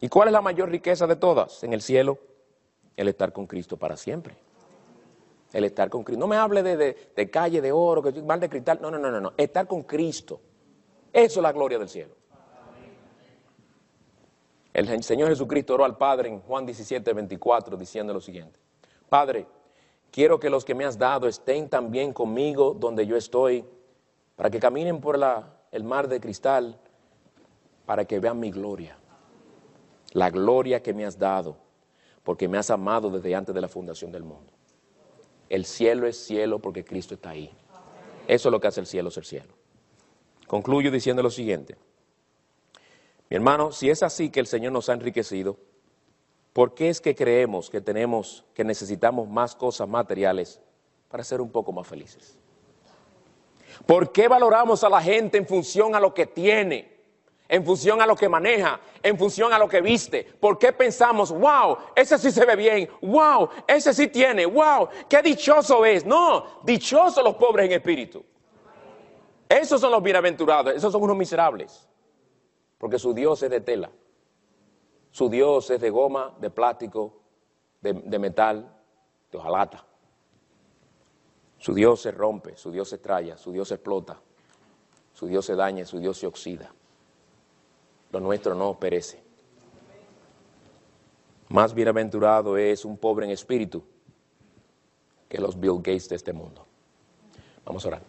¿Y cuál es la mayor riqueza de todas en el cielo? El estar con Cristo para siempre el estar con Cristo. No me hable de, calle de oro, que mal de cristal. No, no, no, no, no. Estar con Cristo. Eso es la gloria del cielo. El Señor Jesucristo oró al Padre en Juan 17, 24, diciendo lo siguiente. Padre, quiero que los que me has dado estén también conmigo donde yo estoy, para que caminen por el mar de cristal, para que vean mi gloria. La gloria que me has dado, porque me has amado desde antes de la fundación del mundo. El cielo es cielo porque Cristo está ahí. Eso es lo que hace el cielo ser cielo. Concluyo diciendo lo siguiente. Mi hermano, si es así que el Señor nos ha enriquecido, ¿por qué es que creemos que tenemos, que necesitamos más cosas materiales para ser un poco más felices? ¿Por qué valoramos a la gente en función a lo que tiene? En función a lo que maneja, en función a lo que viste. ¿Por qué pensamos, wow, ese sí se ve bien, wow, ese sí tiene, wow, qué dichoso es? No, dichosos los pobres en espíritu. Esos son los bienaventurados, esos son unos miserables, porque su Dios es de tela, su Dios es de goma, de plástico, de, metal, de hojalata. Su Dios se rompe, su Dios se traya, su Dios se explota, su Dios se daña, su Dios se oxida nuestro no perece. Más bienaventurado es un pobre en espíritu que los Bill Gates de este mundo. Vamos a orar.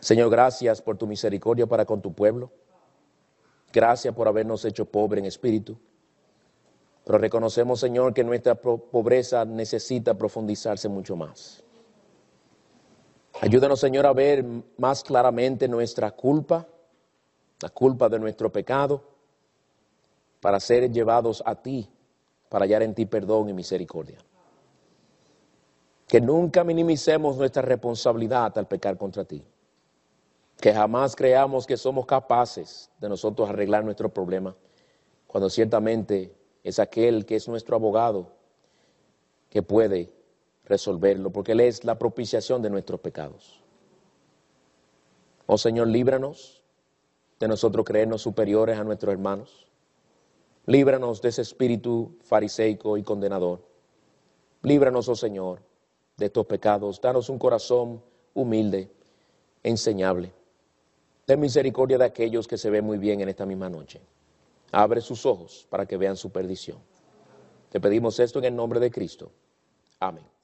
Señor, gracias por tu misericordia para con tu pueblo. Gracias por habernos hecho pobre en espíritu. Pero reconocemos, Señor, que nuestra pobreza necesita profundizarse mucho más. Ayúdanos, Señor, a ver más claramente nuestra culpa, la culpa de nuestro pecado, para ser llevados a ti, para hallar en ti perdón y misericordia. Que nunca minimicemos nuestra responsabilidad al pecar contra ti. Que jamás creamos que somos capaces de nosotros arreglar nuestro problema, cuando ciertamente es aquel que es nuestro abogado que puede resolverlo, porque Él es la propiciación de nuestros pecados. Oh Señor, líbranos de nosotros creernos superiores a nuestros hermanos. Líbranos de ese espíritu fariseico y condenador. Líbranos, oh Señor, de estos pecados. Danos un corazón humilde, enseñable. Ten misericordia de aquellos que se ven muy bien en esta misma noche. Abre sus ojos para que vean su perdición. Te pedimos esto en el nombre de Cristo. Amén.